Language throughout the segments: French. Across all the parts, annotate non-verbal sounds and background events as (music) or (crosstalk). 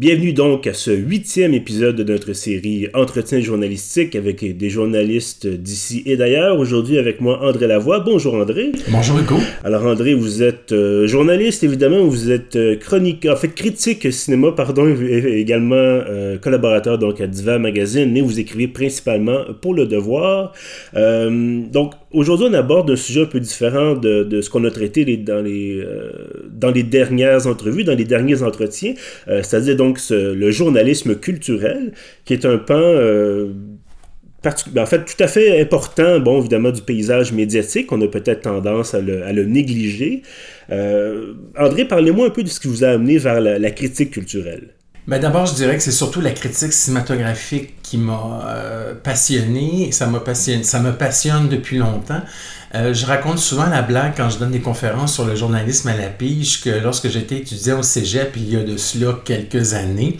Bienvenue donc à ce huitième épisode de notre série Entretien journalistique avec des journalistes d'ici et d'ailleurs. Aujourd'hui avec moi André Lavoie. Bonjour André. Bonjour Hugo. Alors André, vous êtes euh, journaliste évidemment, vous êtes euh, chronique, en fait critique cinéma, pardon, et également euh, collaborateur donc à Diva Magazine, mais vous écrivez principalement pour Le Devoir. donc Aujourd'hui, on aborde un sujet un peu différent de, de ce qu'on a traité les, dans, les, dans les dernières entrevues, dans les derniers entretiens, c'est-à-dire donc ce, le journalisme culturel, qui est un pan euh, en fait tout à fait important, bon, évidemment, du paysage médiatique. On a peut-être tendance à le, négliger. André, parlez-moi un peu de ce qui vous a amené vers la critique culturelle. Ben D'abord, je dirais que c'est surtout la critique cinématographique qui m'a euh, passionné. Ça, me passionne depuis longtemps. Euh, je raconte souvent la blague quand je donne des conférences sur le journalisme à la pige que lorsque j'étais étudiant au cégep il y a de cela quelques années,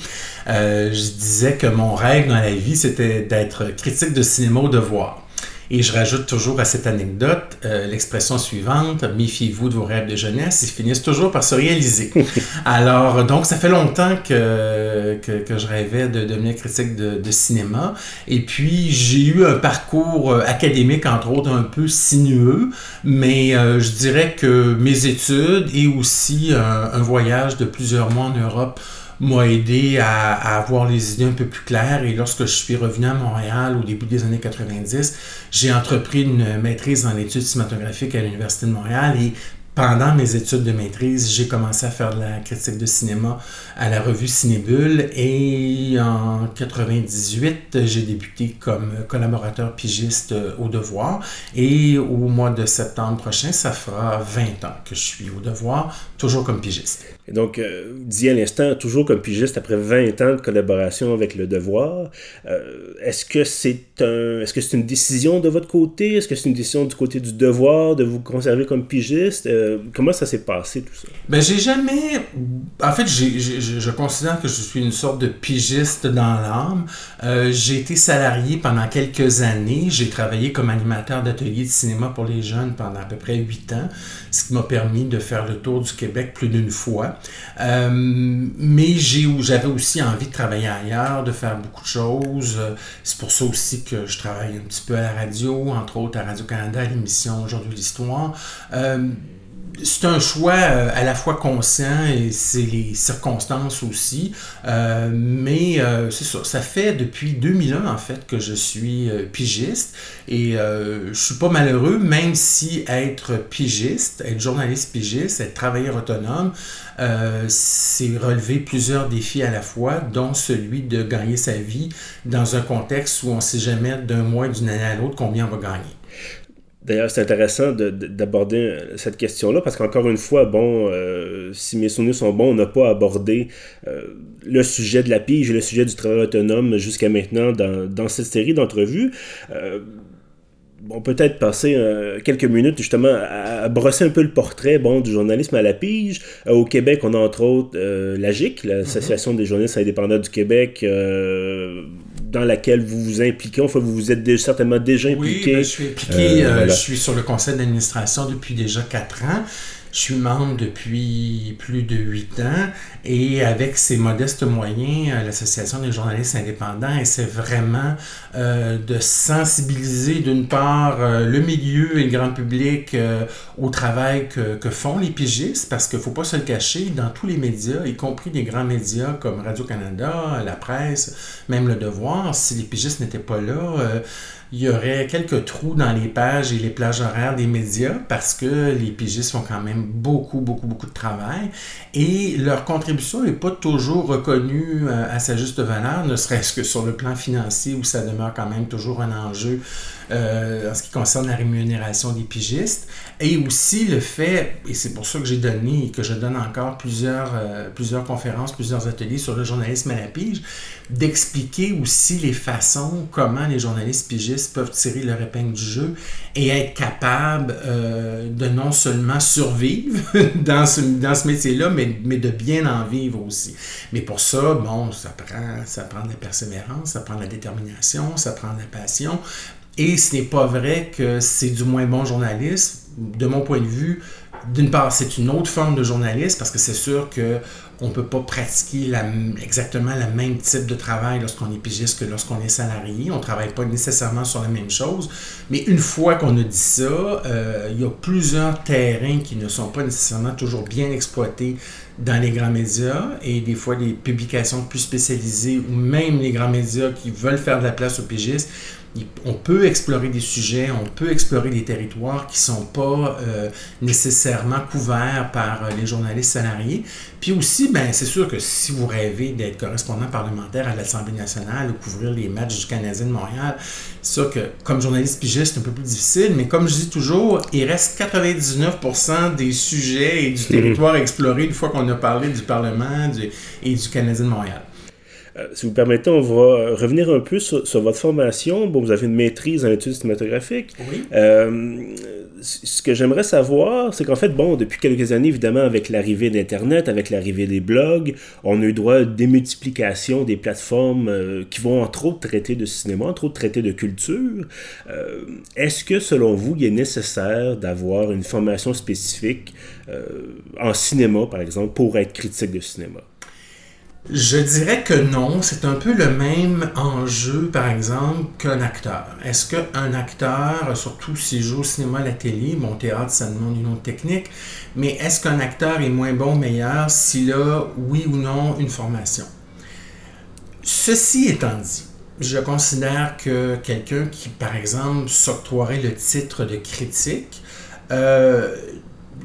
euh, je disais que mon rêve dans la vie c'était d'être critique de cinéma au devoir. Et je rajoute toujours à cette anecdote euh, l'expression suivante, méfiez-vous de vos rêves de jeunesse, ils finissent toujours par se réaliser. (laughs) Alors, donc, ça fait longtemps que, que, je rêvais de devenir critique de, cinéma. Et puis, j'ai eu un parcours euh, académique, entre autres, un peu sinueux, mais euh, je dirais que mes études et aussi un voyage de plusieurs mois en Europe m'a aidé à, avoir les idées un peu plus claires. Et lorsque je suis revenu à Montréal au début des années 90, j'ai entrepris une maîtrise en études cinématographiques à l'Université de Montréal et pendant mes études de maîtrise, j'ai commencé à faire de la critique de cinéma à la revue Cinébule et en 98, j'ai débuté comme collaborateur pigiste au Devoir et au mois de septembre prochain, ça fera 20 ans que je suis au Devoir, toujours comme pigiste. Et donc, euh, dit à l'instant, toujours comme pigiste après 20 ans de collaboration avec le Devoir, euh, est-ce que c'est un, est-ce que une décision de votre côté? Est-ce que c'est une décision du côté du Devoir de vous conserver comme pigiste? Euh, comment ça s'est passé tout ça? Ben, j'ai jamais. En fait, je considère que je suis une sorte de pigiste dans l'âme. Euh, j'ai été salarié pendant quelques années. J'ai travaillé comme animateur d'ateliers de cinéma pour les jeunes pendant à peu près huit ans, ce qui m'a permis de faire le tour du Québec plus d'une fois. Euh, mais j'avais aussi envie de travailler ailleurs, de faire beaucoup de choses. C'est pour ça aussi que je travaille un petit peu à la radio, entre autres à Radio-Canada, l'émission Aujourd'hui l'Histoire. Euh, c'est un choix euh, à la fois conscient et c'est les circonstances aussi. Euh, mais euh, c'est ça, ça fait depuis 2001 en fait que je suis pigiste et je suis pas malheureux, même si être pigiste, être journaliste pigiste, être travailleur autonome, c'est relever plusieurs défis à la fois, dont celui de gagner sa vie dans un contexte où on ne sait jamais d'un mois, d'une année à l'autre combien on va gagner. D'ailleurs, c'est intéressant d'aborder cette question-là parce qu'encore une fois, bon, euh, si mes souvenirs sont bons, on n'a pas abordé euh, le sujet de la pige et le sujet du travail autonome jusqu'à maintenant dans, dans, cette série d'entrevues. Euh, on peut-être passer quelques minutes justement à, brosser un peu le portrait bon, du journalisme à la pige. au Québec, on a entre autres l'AGIC, l'Association des journalistes indépendants du Québec dans laquelle vous vous impliquez. Enfin, vous vous êtes certainement déjà impliqué. Oui, ben, je suis impliqué. Euh, je suis sur le conseil d'administration depuis déjà quatre ans. Je suis membre depuis plus de huit ans et avec ses modestes moyens, euh, l'Association des journalistes indépendants essaie vraiment euh, de sensibiliser d'une part euh, le milieu et le grand public au travail que, que, font les pigistes parce qu'il ne faut pas se le cacher, dans tous les médias, y compris des grands médias comme Radio-Canada, la presse, même Le Devoir, si les pigistes n'étaient pas là, il y aurait quelques trous dans les pages et les plages horaires des médias parce que les pigistes font quand même beaucoup, beaucoup, beaucoup de travail. Et leur contribution n'est pas toujours reconnue euh, à sa juste valeur, ne serait-ce que sur le plan financier où ça demeure quand même toujours un enjeu euh, en ce qui concerne la rémunération des pigistes, et aussi le fait, et c'est pour ça que j'ai donné et que je donne encore plusieurs, euh, plusieurs conférences, plusieurs ateliers sur le journalisme à la pige, d'expliquer aussi les façons comment les journalistes pigistes peuvent tirer leur épingle du jeu et être capables euh, de non seulement survivre (laughs) dans ce, dans ce métier-là, mais, mais de bien en vivre aussi. Mais pour ça, bon, ça prend, ça prend de la persévérance, ça prend de la détermination, ça prend de la passion. Et ce n'est pas vrai que c'est du moins bon journalisme. De mon point de vue, d'une part, c'est une autre forme de journalisme parce que c'est sûr que on ne peut pas pratiquer exactement le même type de travail lorsqu'on est pigiste que lorsqu'on est salarié. On ne travaille pas nécessairement sur la même chose. Mais une fois qu'on a dit ça, euh, il y a plusieurs terrains qui ne sont pas nécessairement toujours bien exploités dans les grands médias et des fois des publications plus spécialisées ou même les grands médias qui veulent faire de la place aux pigistes on peut explorer des sujets, on peut explorer des territoires qui ne sont pas euh, nécessairement couverts par euh, les journalistes salariés. Puis aussi, ben, c'est sûr que si vous rêvez d'être correspondant parlementaire à l'Assemblée nationale ou couvrir les matchs du Canadien de Montréal, c'est sûr que comme journaliste pigiste, c'est un peu plus difficile, mais comme je dis toujours, il reste 99% des sujets et du territoire exploré une fois qu'on a parlé du Parlement et du Canadien de Montréal. Euh, si vous permettez, on va revenir un peu sur, votre formation. Bon, vous avez une maîtrise en études cinématographiques. Oui. Euh, ce que j'aimerais savoir, c'est qu'en fait, bon, depuis quelques années, évidemment, avec l'arrivée d'Internet, avec l'arrivée des blogs, on a eu droit à une démultiplication des plateformes euh, qui vont entre autres traiter de cinéma, entre autres traiter de culture. Est-ce que, selon vous, il est nécessaire d'avoir une formation spécifique en cinéma, par exemple, pour être critique de cinéma? Je dirais que non. C'est un peu le même enjeu, par exemple, qu'un acteur. Est-ce qu'un acteur, surtout s'il joue au cinéma, à la télé, mon théâtre, ça demande une autre technique, mais est-ce qu'un acteur est moins bon, meilleur s'il a, oui ou non, une formation? Ceci étant dit, je considère que quelqu'un qui, par exemple, s'octroierait le titre de critique, euh,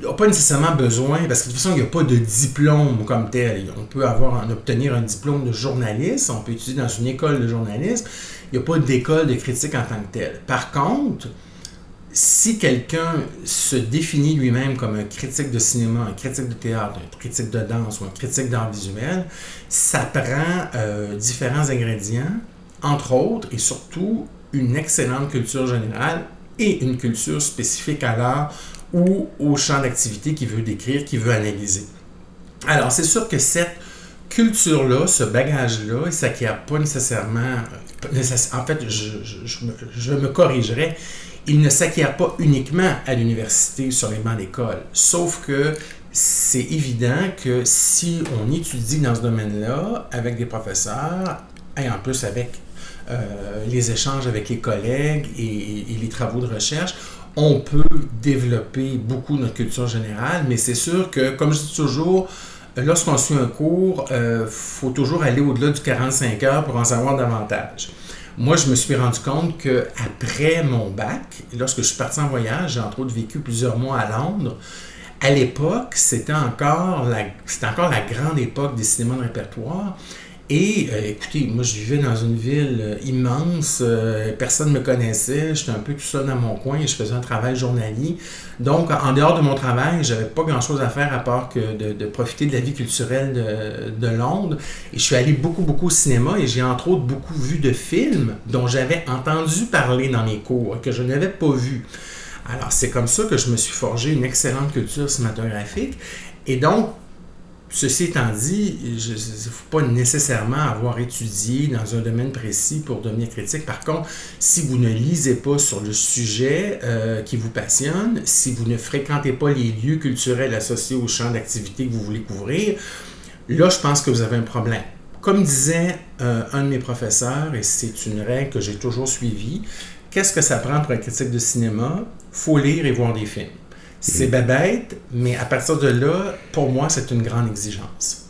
n'a pas nécessairement besoin, parce que de toute façon, il n'y a pas de diplôme comme tel. On peut avoir, en obtenir un diplôme de journaliste, on peut étudier dans une école de journalisme, il n'y a pas d'école de critique en tant que telle. Par contre, si quelqu'un se définit lui-même comme un critique de cinéma, un critique de théâtre, un critique de danse ou un critique d'art visuel, ça prend euh, différents ingrédients, entre autres et surtout une excellente culture générale et une culture spécifique à l'art ou au champ d'activité qu'il veut décrire, qu'il veut analyser. Alors, c'est sûr que cette culture-là, ce bagage-là, il ne s'acquiert pas nécessairement. En fait, je, me, corrigerai. Il ne s'acquiert pas uniquement à l'université sur les bancs d'école. Sauf que c'est évident que si on étudie dans ce domaine-là avec des professeurs, et en plus avec euh, les échanges avec les collègues et, les travaux de recherche, on peut développer beaucoup notre culture générale, mais c'est sûr que, comme je dis toujours, lorsqu'on suit un cours, il euh, faut toujours aller au-delà du 45 heures pour en savoir davantage. Moi, je me suis rendu compte que après mon bac, lorsque je suis parti en voyage, j'ai entre autres vécu plusieurs mois à Londres. À l'époque, c'était encore c'était encore la grande époque des cinémas de répertoire. Et euh, écoutez, moi je vivais dans une ville euh, immense, euh, personne ne me connaissait, j'étais un peu tout seul dans mon coin et je faisais un travail journalier. Donc en dehors de mon travail, j'avais pas grand chose à faire à part que de, profiter de la vie culturelle de, de, Londres. Et je suis allé beaucoup, beaucoup au cinéma et j'ai entre autres beaucoup vu de films dont j'avais entendu parler dans mes cours, que je n'avais pas vu. Alors c'est comme ça que je me suis forgé une excellente culture cinématographique. Et donc, Ceci étant dit, il ne faut pas nécessairement avoir étudié dans un domaine précis pour devenir critique. Par contre, si vous ne lisez pas sur le sujet euh, qui vous passionne, si vous ne fréquentez pas les lieux culturels associés au champ d'activité que vous voulez couvrir, là, je pense que vous avez un problème. Comme disait euh, un de mes professeurs, et c'est une règle que j'ai toujours suivie, qu'est-ce que ça prend pour un critique de cinéma? faut lire et voir des films. C'est bête, mais à partir de là, pour moi, c'est une grande exigence.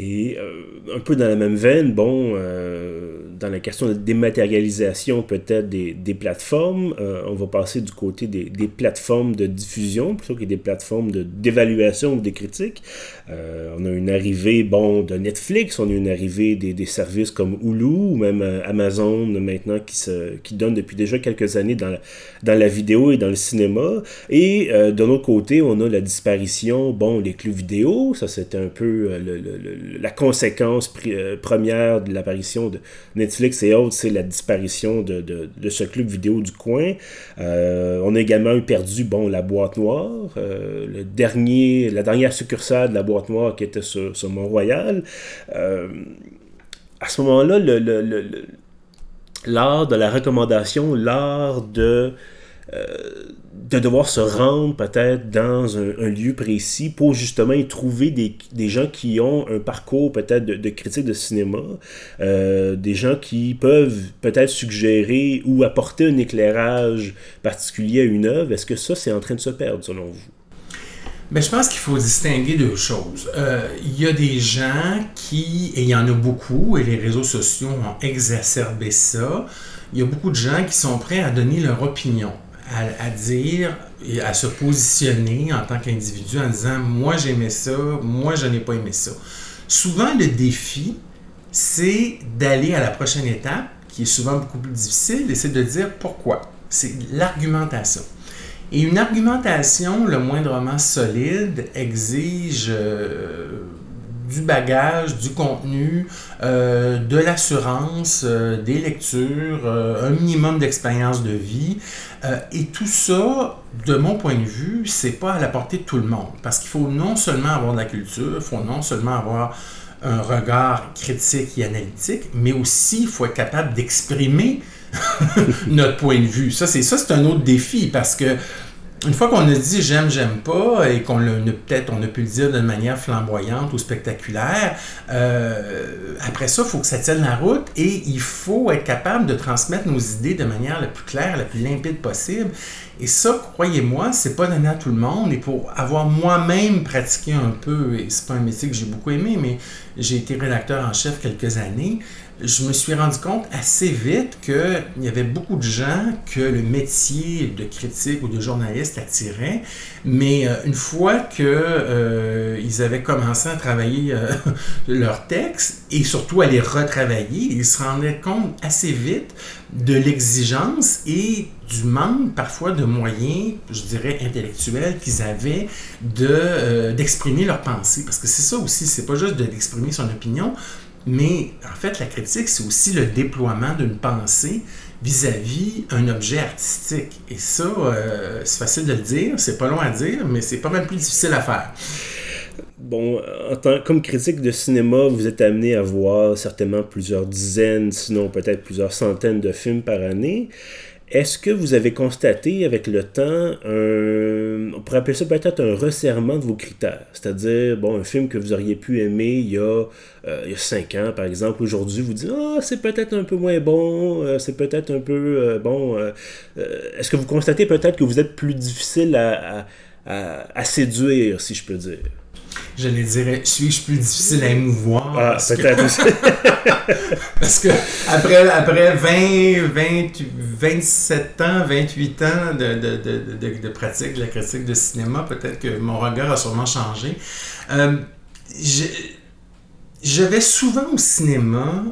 Et euh, un peu dans la même veine, bon, euh, dans la question de dématérialisation peut-être des, des, plateformes, euh, on va passer du côté des, des, plateformes de diffusion plutôt que des plateformes d'évaluation ou des critiques. on a une arrivée, bon, de Netflix, on a une arrivée des, des services comme Hulu ou même Amazon maintenant qui, se, qui donne depuis déjà quelques années dans la, dans la vidéo et dans le cinéma. Et de l'autre côté, on a la disparition, bon, les clubs vidéo, ça c'était un peu le la conséquence euh, première de l'apparition de Netflix et autres, c'est la disparition de, ce club vidéo du coin. Euh, on a également eu perdu bon, la boîte noire, dernier, la dernière succursale de la boîte noire qui était sur, sur Mont-Royal. à ce moment-là, l'art de la recommandation, l'art de de devoir se rendre peut-être dans un, lieu précis pour justement y trouver des, des, gens qui ont un parcours peut-être de, critique de cinéma, euh, des gens qui peuvent peut-être suggérer ou apporter un éclairage particulier à une œuvre. Est-ce que ça, c'est en train de se perdre selon vous? Ben, je pense qu'il faut distinguer deux choses. Euh, il y a des gens qui, et il y en a beaucoup, et les réseaux sociaux ont exacerbé ça, il y a beaucoup de gens qui sont prêts à donner leur opinion à, dire et à se positionner en tant qu'individu en disant moi j'aimais ça, moi je n'ai pas aimé ça. Souvent le défi, c'est d'aller à la prochaine étape, qui est souvent beaucoup plus difficile, et c'est de dire pourquoi. C'est l'argumentation. Et une argumentation le moindrement solide exige euh, du bagage, du contenu, euh, de l'assurance, euh, des lectures, euh, un minimum d'expérience de vie. et tout ça, de mon point de vue, c'est pas à la portée de tout le monde. Parce qu'il faut non seulement avoir de la culture, il faut non seulement avoir un regard critique et analytique, mais aussi il faut être capable d'exprimer (laughs) notre point de vue. Ça, c'est c'est un autre défi parce que une fois qu'on a dit j'aime, j'aime pas, et qu'on peut-être on a pu le dire d'une manière flamboyante ou spectaculaire, euh, après ça, il faut que ça tienne la route et il faut être capable de transmettre nos idées de manière la plus claire, la plus limpide possible. Et ça, croyez-moi, c'est pas donné à tout le monde. Et pour avoir moi-même pratiqué un peu, et c'est pas un métier que j'ai beaucoup aimé, mais j'ai été rédacteur en chef quelques années, je me suis rendu compte assez vite qu'il y avait beaucoup de gens que le métier de critique ou de journaliste attirait, mais euh, une fois qu'ils euh, avaient commencé à travailler euh, (laughs) leurs textes et surtout à les retravailler, ils se rendaient compte assez vite de l'exigence et du manque parfois de moyens, je dirais, intellectuels qu'ils avaient de, d'exprimer leurs pensées. Parce que c'est ça aussi, c'est pas juste d'exprimer son opinion, mais en fait, la critique, c'est aussi le déploiement d'une pensée vis-à-vis un objet artistique. Et ça, euh, c'est facile de le dire, c'est pas long à dire, mais c'est pas mal plus difficile à faire. Bon, en tant, comme critique de cinéma, vous êtes amené à voir certainement plusieurs dizaines, sinon peut-être plusieurs centaines de films par année. Est-ce que vous avez constaté avec le temps un, on pourrait appeler ça peut-être un resserrement de vos critères? C'est-à-dire, bon, un film que vous auriez pu aimer il y a, euh, il y a cinq ans, par exemple, aujourd'hui, vous dites, ah, c'est peut-être un peu moins bon, euh, c'est peut-être un peu, euh, bon, est-ce que vous constatez peut-être que vous êtes plus difficile à, à, à séduire, si je peux dire? Je les dirais, suis-je plus difficile à émouvoir? Ah, peut-être aussi. (laughs) parce que après, après 20, 20, 27 ans, 28 ans de, de, de, de, pratique de la critique de cinéma, peut-être que mon regard a sûrement changé. Euh, je, je vais souvent au cinéma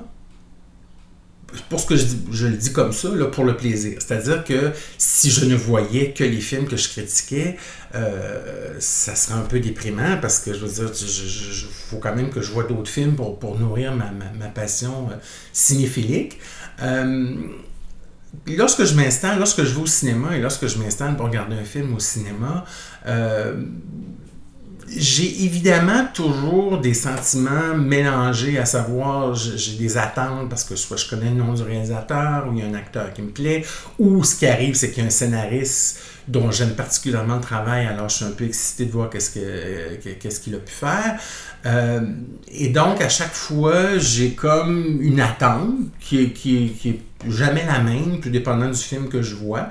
pour ce que je, dis, je le dis comme ça, là, pour le plaisir. C'est-à-dire que si je ne voyais que les films que je critiquais, euh, ça serait un peu déprimant parce que je veux dire, il faut quand même que je vois d'autres films pour, pour nourrir ma, ma, passion euh, cinéphilique. Euh, lorsque je m'installe, lorsque je vais au cinéma et lorsque je m'installe pour regarder un film au cinéma, j'ai évidemment toujours des sentiments mélangés, à savoir j'ai des attentes parce que soit je connais le nom du réalisateur ou il y a un acteur qui me plaît, ou ce qui arrive, c'est qu'il y a un scénariste dont j'aime particulièrement le travail, alors je suis un peu excité de voir qu'est-ce qu'est-ce qu'il a pu faire. Euh, et donc, à chaque fois, j'ai comme une attente qui est, qui, qui est jamais la même, tout dépendant du film que je vois.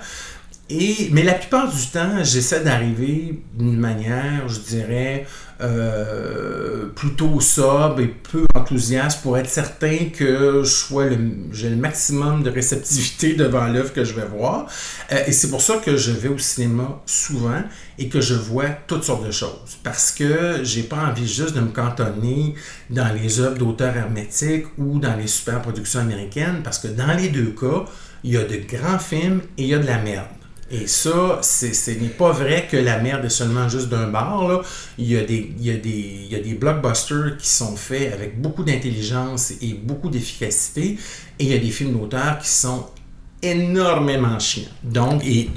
Et, mais la plupart du temps, j'essaie d'arriver d'une manière, je dirais, euh, plutôt sobre et peu enthousiaste pour être certain que je sois le, j'ai le maximum de réceptivité (laughs) devant l'œuvre que je vais voir. Euh, et c'est pour ça que je vais au cinéma souvent et que je vois toutes sortes de choses. Parce que j'ai pas envie juste de me cantonner dans les œuvres d'auteurs hermétiques ou dans les super productions américaines, parce que dans les deux cas, il y a de grands films et il y a de la merde. Et ça, ce n'est pas vrai que la merde est seulement juste d'un bar. Il, y a des, il, y a des, il y a des blockbusters qui sont faits avec beaucoup d'intelligence et beaucoup d'efficacité. Et il y a des films d'auteur qui sont énormément chiant. Donc, et,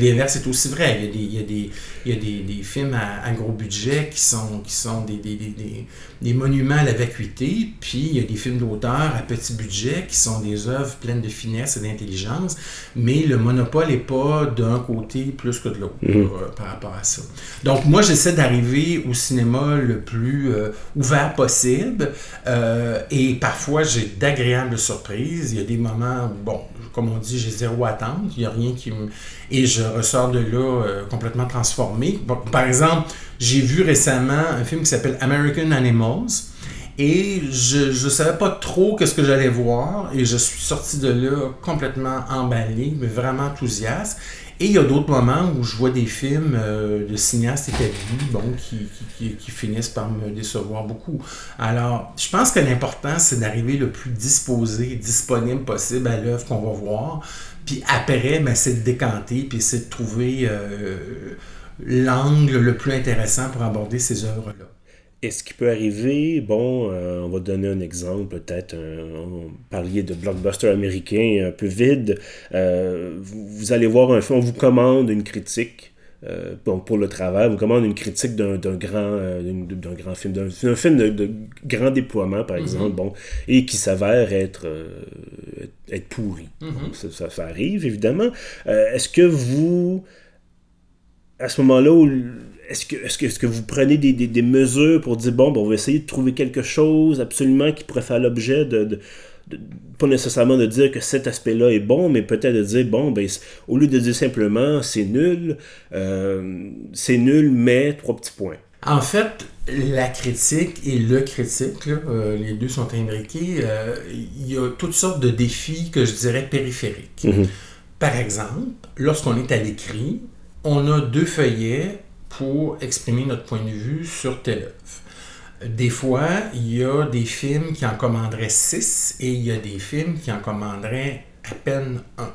l'inverse est aussi vrai. Il y a des, il y a des, il y a des, des films à, gros budget qui sont, qui sont des, des, monuments à la vacuité, puis il y a des films d'auteur à petit budget qui sont des œuvres pleines de finesse et d'intelligence, mais le monopole n'est pas d'un côté plus que de l'autre mhm. euh, par rapport à ça. Donc, moi, j'essaie d'arriver au cinéma le plus euh, ouvert possible, euh, et parfois, j'ai d'agréables surprises. Il y a des moments où, bon, comme on dit, j'ai zéro attente. Il n'y a rien qui me. Et je ressors de là complètement transformé. Par exemple, j'ai vu récemment un film qui s'appelle American Animals. Et je ne savais pas trop qu'est-ce que j'allais voir. Et je suis sorti de là complètement emballé, mais vraiment enthousiaste. Et il y a d'autres moments où je vois des films euh, de cinéastes établis bon, qui, qui, qui, finissent par me décevoir beaucoup. Alors, je pense que l'important, c'est d'arriver le plus disposé, disponible possible à l'œuvre qu'on va voir. Puis après, ben, c'est de décanter, puis c'est de trouver euh, l'angle le plus intéressant pour aborder ces œuvres-là. Est-ce qu'il peut arriver, bon, euh, on va donner un exemple, peut-être, on parlait de blockbuster américain un peu vide, euh, vous, allez voir un film, on vous commande une critique euh, pour le travail, on vous commande une critique d'un grand, d'un grand film, d'un film de, grand déploiement, par mm-hmm. exemple, bon, et qui s'avère être, être pourri. Mm-hmm. ça, ça, arrive, évidemment. Est-ce que vous, à ce moment-là, est-ce que, est que, que, vous prenez des, des, mesures pour dire, bon, on va essayer de trouver quelque chose absolument qui pourrait faire l'objet de, pas nécessairement de dire que cet aspect-là est bon, mais peut-être de dire, bon, ben, au lieu de dire simplement c'est nul, euh, c'est nul, mais trois petits points. En fait, la critique et le critique, euh, les deux sont imbriqués, euh, il y a toutes sortes de défis que je dirais périphériques. Mm-hmm. Par exemple, lorsqu'on est à l'écrit, on a deux feuillets pour exprimer notre point de vue sur telle œuvre. Des fois, il y a des films qui en commanderaient six et il y a des films qui en commanderaient à peine un.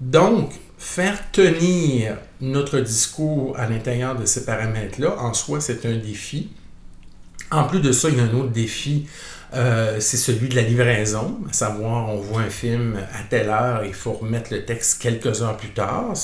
Donc, faire tenir notre discours à l'intérieur de ces paramètres-là, en soi, c'est un défi. En plus de ça, il y a un autre défi, euh, c'est celui de la livraison, à savoir, on voit un film à telle heure, il faut remettre le texte quelques heures plus tard.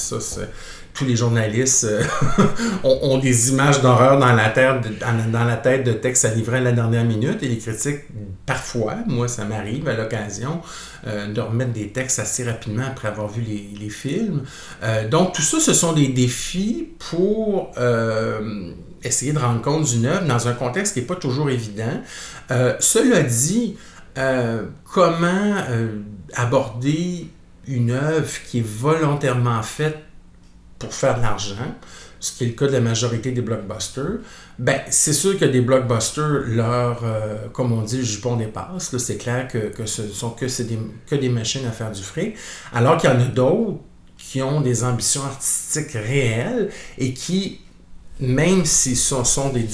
Tous les journalistes euh, (laughs) ont, des images d'horreur dans la, dans, la tête de textes à livrer à la dernière minute et les critiques, parfois, moi ça m'arrive à l'occasion, euh, de remettre des textes assez rapidement après avoir vu les, films. Euh, donc tout ça, ce sont des défis pour essayer de rendre compte d'une œuvre dans un contexte qui n'est pas toujours évident. cela dit, comment aborder une œuvre qui est volontairement faite pour faire de l'argent, ce qui est le cas de la majorité des blockbusters, ben, c'est sûr que des blockbusters, leur, euh, comme on dit, le jupon dépasse. C'est clair que, que ce sont que, des, que des machines à faire du fric. Alors qu'il y en a d'autres qui ont des ambitions artistiques réelles et qui, même si ce sont des,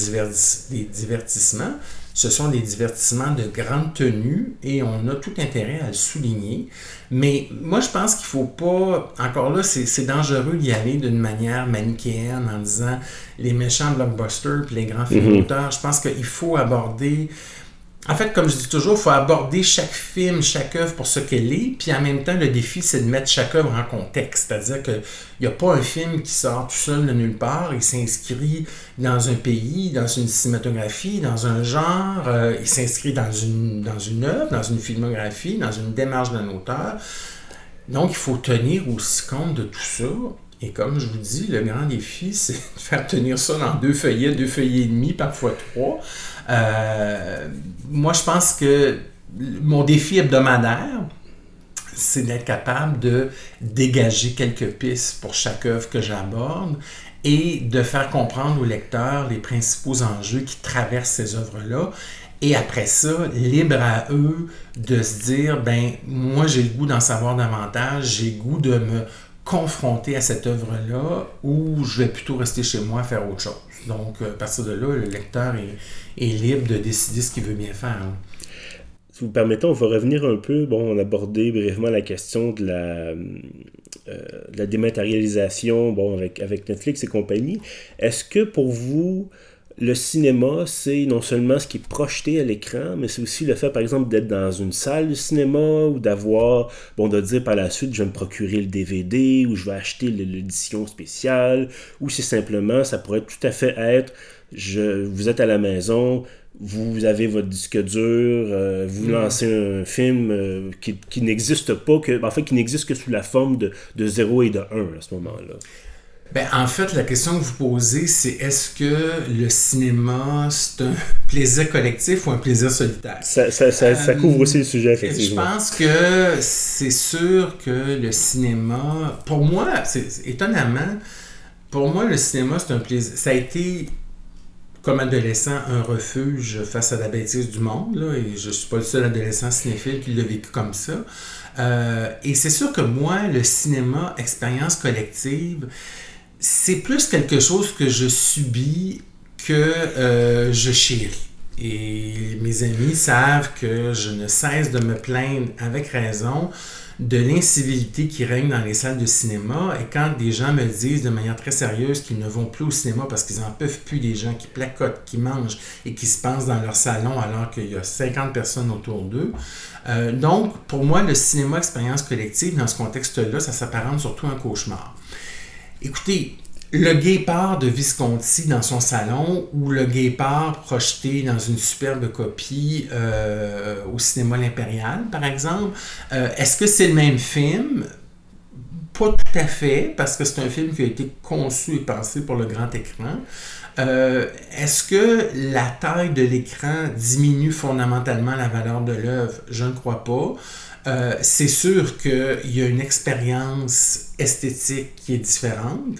des divertissements, ce sont des divertissements de grande tenue et on a tout intérêt à le souligner. Mais moi, je pense qu'il ne faut pas, encore là, c'est dangereux d'y aller d'une manière manichéenne en disant les méchants blockbusters puis les grands films mhm. d'auteur. Je pense qu'il faut aborder en fait, comme je dis toujours, il faut aborder chaque film, chaque œuvre pour ce qu'elle est, puis en même temps, le défi, c'est de mettre chaque œuvre en contexte. C'est-à-dire qu'il n'y a pas un film qui sort tout seul de nulle part, il s'inscrit dans un pays, dans une cinématographie, dans un genre, euh, il s'inscrit dans une, dans une œuvre, dans une filmographie, dans une démarche d'un auteur. Donc, il faut tenir aussi compte de tout ça. Et comme je vous dis, le grand défi, (laughs) c'est de faire tenir ça dans deux feuillets, deux feuillets et demi, parfois trois. Euh, moi, je pense que mon défi hebdomadaire, c'est d'être capable de dégager quelques pistes pour chaque œuvre que j'aborde et de faire comprendre aux lecteurs les principaux enjeux qui traversent ces œuvres-là. Et après ça, libre à eux de se dire, ben moi j'ai le goût d'en savoir davantage, j'ai le goût de me confronter à cette œuvre-là ou je vais plutôt rester chez moi faire autre chose. Donc, à partir de là, le lecteur est, libre de décider ce qu'il veut bien faire. si vous permettez, on va revenir un peu, bon, on a abordé brièvement la question de la, la dématérialisation, bon, avec Netflix et compagnie. Est-ce que pour vous, le cinéma, c'est non seulement ce qui est projeté à l'écran, mais c'est aussi le fait, par exemple, d'être dans une salle de cinéma ou d'avoir, bon, de dire par la suite, je vais me procurer le DVD ou je vais acheter l'édition spéciale, ou c'est simplement, ça pourrait tout à fait être, je, vous êtes à la maison, vous avez votre disque dur, euh, vous mm. lancez un film euh, qui, qui n'existe pas, que, en fait, qui n'existe que sous la forme de, de 0 et de 1 à ce moment-là. Ben, en fait, la question que vous posez, c'est est-ce que le cinéma, c'est un (laughs) plaisir collectif ou un plaisir solitaire? Ça, ça, ça, ça euh, couvre aussi le sujet, effectivement. Je pense que c'est sûr que le cinéma, pour moi, c'est étonnamment, pour moi, le cinéma, c'est un plaisir. Ça a été, comme adolescent, un refuge face à la bêtise du monde, là, et je suis pas le seul adolescent cinéphile qui l'a vécu comme ça. Euh, et c'est sûr que moi, le cinéma, expérience collective, c'est plus quelque chose que je subis que euh, je chéris. Et mes amis savent que je ne cesse de me plaindre avec raison de l'incivilité qui règne dans les salles de cinéma. Et quand des gens me disent de manière très sérieuse qu'ils ne vont plus au cinéma parce qu'ils n'en peuvent plus des gens qui placotent, qui mangent et qui se pensent dans leur salon alors qu'il y a 50 personnes autour d'eux. Euh, donc, pour moi, le cinéma expérience collective, dans ce contexte-là, ça s'apparente surtout à un cauchemar. Écoutez, le guépard de Visconti dans son salon ou le guépard projeté dans une superbe copie euh, au cinéma L'Impérial, par exemple, euh, est-ce que c'est le même film? Pas tout à fait, parce que c'est un film qui a été conçu et pensé pour le grand écran. Euh, est-ce que la taille de l'écran diminue fondamentalement la valeur de l'œuvre? Je ne crois pas. C'est sûr qu'il y a une expérience esthétique qui est différente.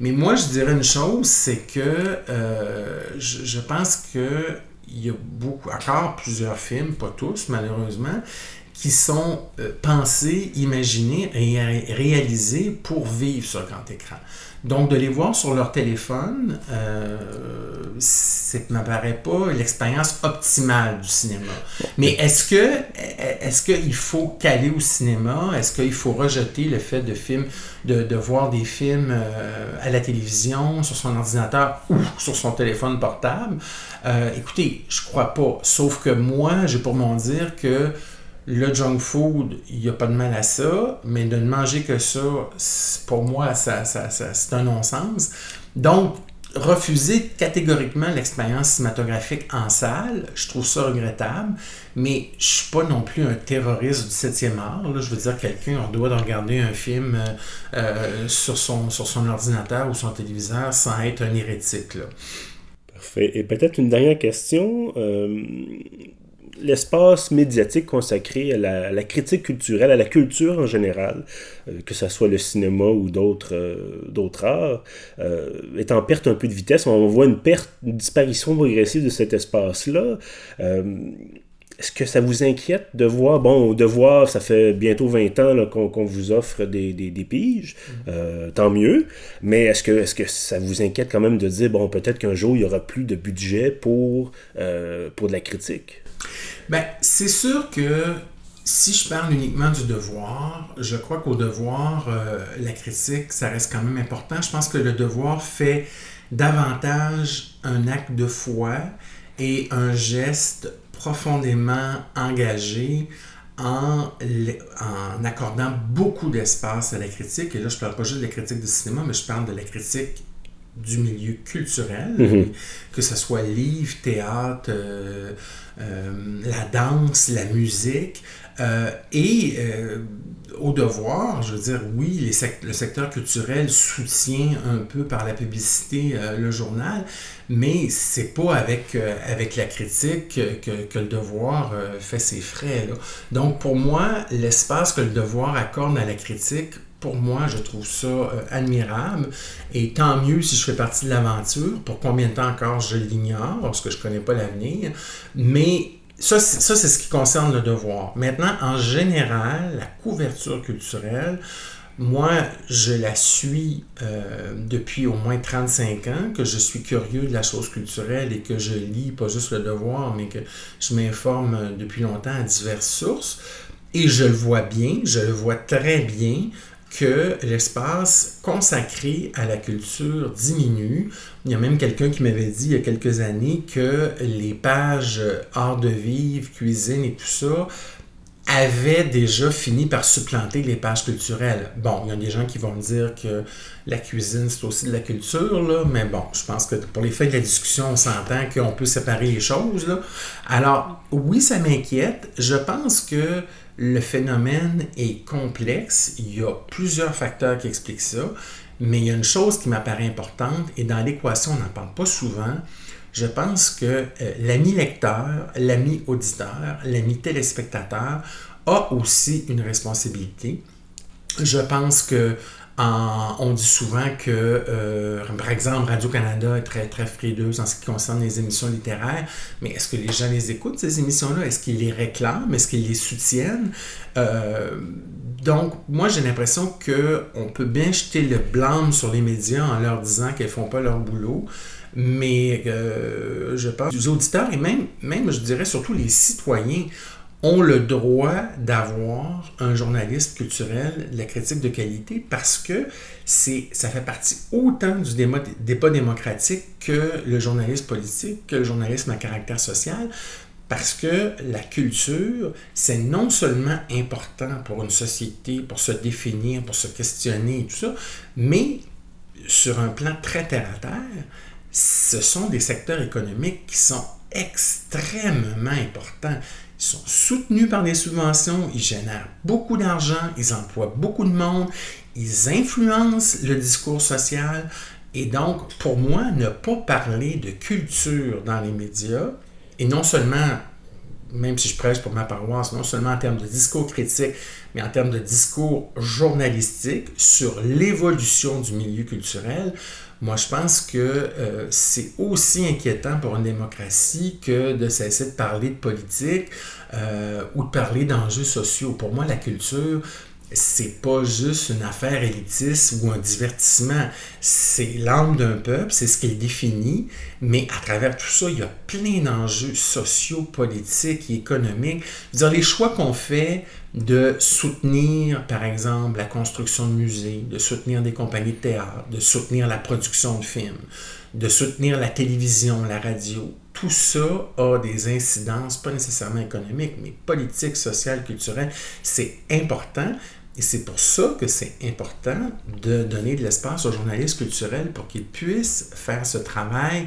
Mais moi, je dirais une chose, c'est que euh, je, pense qu'il y a beaucoup, encore plusieurs films, pas tous malheureusement, qui sont euh, pensés, imaginés et réalisés pour vivre sur grand écran. Donc, de les voir sur leur téléphone, euh, ne m'apparaît pas l'expérience optimale du cinéma. Mais est-ce que est-ce qu'il faut caler au cinéma? Est-ce qu'il faut rejeter le fait de de, de voir des films euh, à la télévision, sur son ordinateur ou sur son téléphone portable? Euh, écoutez, je crois pas. Sauf que moi, j'ai pour m'en dire que le junk food, il n'y a pas de mal à ça, mais de ne manger que ça, pour moi, ça, c'est un non-sens. Donc, refuser catégoriquement l'expérience cinématographique en salle, je trouve ça regrettable, mais je suis pas non plus un terroriste du 7e art. Je veux dire, quelqu'un, doit regarder un film euh, euh, sur, son, sur son ordinateur ou son téléviseur sans être un hérétique. Parfait. Et peut-être une dernière question. Euh, l'espace médiatique consacré à la, critique culturelle, à la culture en général, euh, que ce soit le cinéma ou d'autres euh, arts, euh, est en perte un peu de vitesse. On voit une perte, une disparition progressive de cet espace-là. est-ce que ça vous inquiète de voir, bon, de voir, ça fait bientôt 20 ans qu'on, vous offre des, des, des piges, mm-hmm. tant mieux, mais est-ce que, est-ce que ça vous inquiète quand même de dire, bon, peut-être qu'un jour, il n'y aura plus de budget pour, pour de la critique? Ben, c'est sûr que si je parle uniquement du devoir, je crois qu'au devoir, euh, la critique, ça reste quand même important. Je pense que le devoir fait davantage un acte de foi et un geste profondément engagé en, en accordant beaucoup d'espace à la critique. Et là, je ne parle pas juste de la critique du cinéma, mais je parle de la critique du milieu culturel, mhm. que ce soit livre, théâtre, euh, la danse, la musique. Euh, et au devoir, je veux dire, oui, le secteur culturel soutient un peu par la publicité le journal, mais c'est pas avec, avec la critique que, que le devoir fait ses frais. Donc pour moi, l'espace que le devoir accorde à la critique pour moi, je trouve ça euh, admirable. Et tant mieux si je fais partie de l'aventure. Pour combien de temps encore, je l'ignore, parce que je ne connais pas l'avenir. Mais ça, c'est ce qui concerne le devoir. Maintenant, en général, la couverture culturelle, Moi, je la suis euh, depuis au moins 35 ans, que je suis curieux de la chose culturelle et que je lis pas juste le devoir, mais que je m'informe depuis longtemps à diverses sources. Et je le vois bien, je le vois très bien que l'espace consacré à la culture diminue. Il y a même quelqu'un qui m'avait dit il y a quelques années que les pages art de vivre, cuisine et tout ça avait déjà fini par supplanter les pages culturelles. Bon, il y a des gens qui vont me dire que la cuisine, c'est aussi de la culture, là, mais bon, je pense que pour les faits de la discussion, on s'entend qu'on peut séparer les choses. Alors, oui, ça m'inquiète. Je pense que le phénomène est complexe. Il y a plusieurs facteurs qui expliquent ça, mais il y a une chose qui m'apparaît importante, et dans l'équation, on n'en parle pas souvent, je pense que euh, l'ami lecteur, l'ami auditeur, l'ami téléspectateur a aussi une responsabilité. Je pense que on dit souvent que, euh, par exemple, Radio-Canada est très, très frileuse en ce qui concerne les émissions littéraires, mais est-ce que les gens les écoutent, ces émissions-là? Est-ce qu'ils les réclament? Est-ce qu'ils les soutiennent? Euh, donc, moi, j'ai l'impression qu'on peut bien jeter le blâme sur les médias en leur disant qu'elles ne font pas leur boulot, mais euh, je pense que les auditeurs et même, même, je dirais surtout les citoyens ont le droit d'avoir un journaliste culturel la critique de qualité parce que c'est ça fait partie autant du débat, démocratique que le journalisme politique, que le journalisme à caractère social, parce que la culture, c'est non seulement important pour une société, pour se définir, pour se questionner tout ça, mais sur un plan très terre à terre, ce sont des secteurs économiques qui sont extrêmement importants. Ils sont soutenus par des subventions, ils génèrent beaucoup d'argent, ils emploient beaucoup de monde, ils influencent le discours social. Et donc, pour moi, ne pas parler de culture dans les médias, et non seulement, même si je prêche pour ma paroisse, non seulement en termes de discours critique, mais en termes de discours journalistique sur l'évolution du milieu culturel, moi, je pense que euh, c'est aussi inquiétant pour une démocratie que de cesser de parler de politique euh, ou de parler d'enjeux sociaux. Pour moi, la culture, c'est pas juste une affaire élitiste ou un divertissement. C'est l'âme d'un peuple, c'est ce qu'il définit, mais à travers tout ça, il y a plein d'enjeux sociaux, politiques et économiques. dire, les choix qu'on fait de soutenir, par exemple, la construction de musées, de soutenir des compagnies de théâtre, de soutenir la production de films, de soutenir la télévision, la radio. Tout ça a des incidences, pas nécessairement économiques, mais politiques, sociales, culturelles. C'est important. Et c'est pour ça que c'est important de donner de l'espace aux journalistes culturels pour qu'ils puissent faire ce travail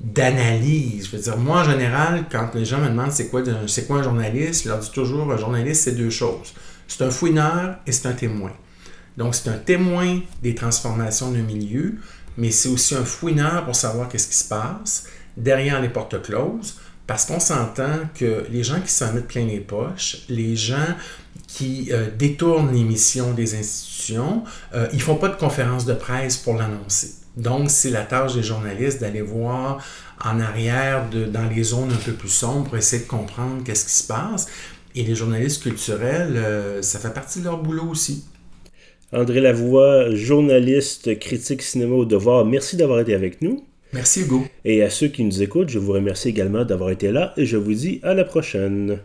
d'analyse. Je veux dire, moi, en général, quand les gens me demandent c'est quoi, un journaliste, je leur dis toujours, un journaliste, c'est deux choses. C'est un fouineur et c'est un témoin. Donc, c'est un témoin des transformations d'un milieu, mais c'est aussi un fouineur pour savoir qu'est-ce qui se passe derrière les portes closes, parce qu'on s'entend que les gens qui s'en mettent plein les poches, les gens qui euh, détournent les missions des institutions, euh, ils ne font pas de conférence de presse pour l'annoncer. Donc, c'est la tâche des journalistes d'aller voir en arrière, dans les zones un peu plus sombres, pour essayer de comprendre qu'est-ce qui se passe. Et les journalistes culturels, euh, ça fait partie de leur boulot aussi. André Lavoie, journaliste, critique cinéma au devoir, merci d'avoir été avec nous. Merci Hugo. Et à ceux qui nous écoutent, je vous remercie également d'avoir été là et je vous dis à la prochaine.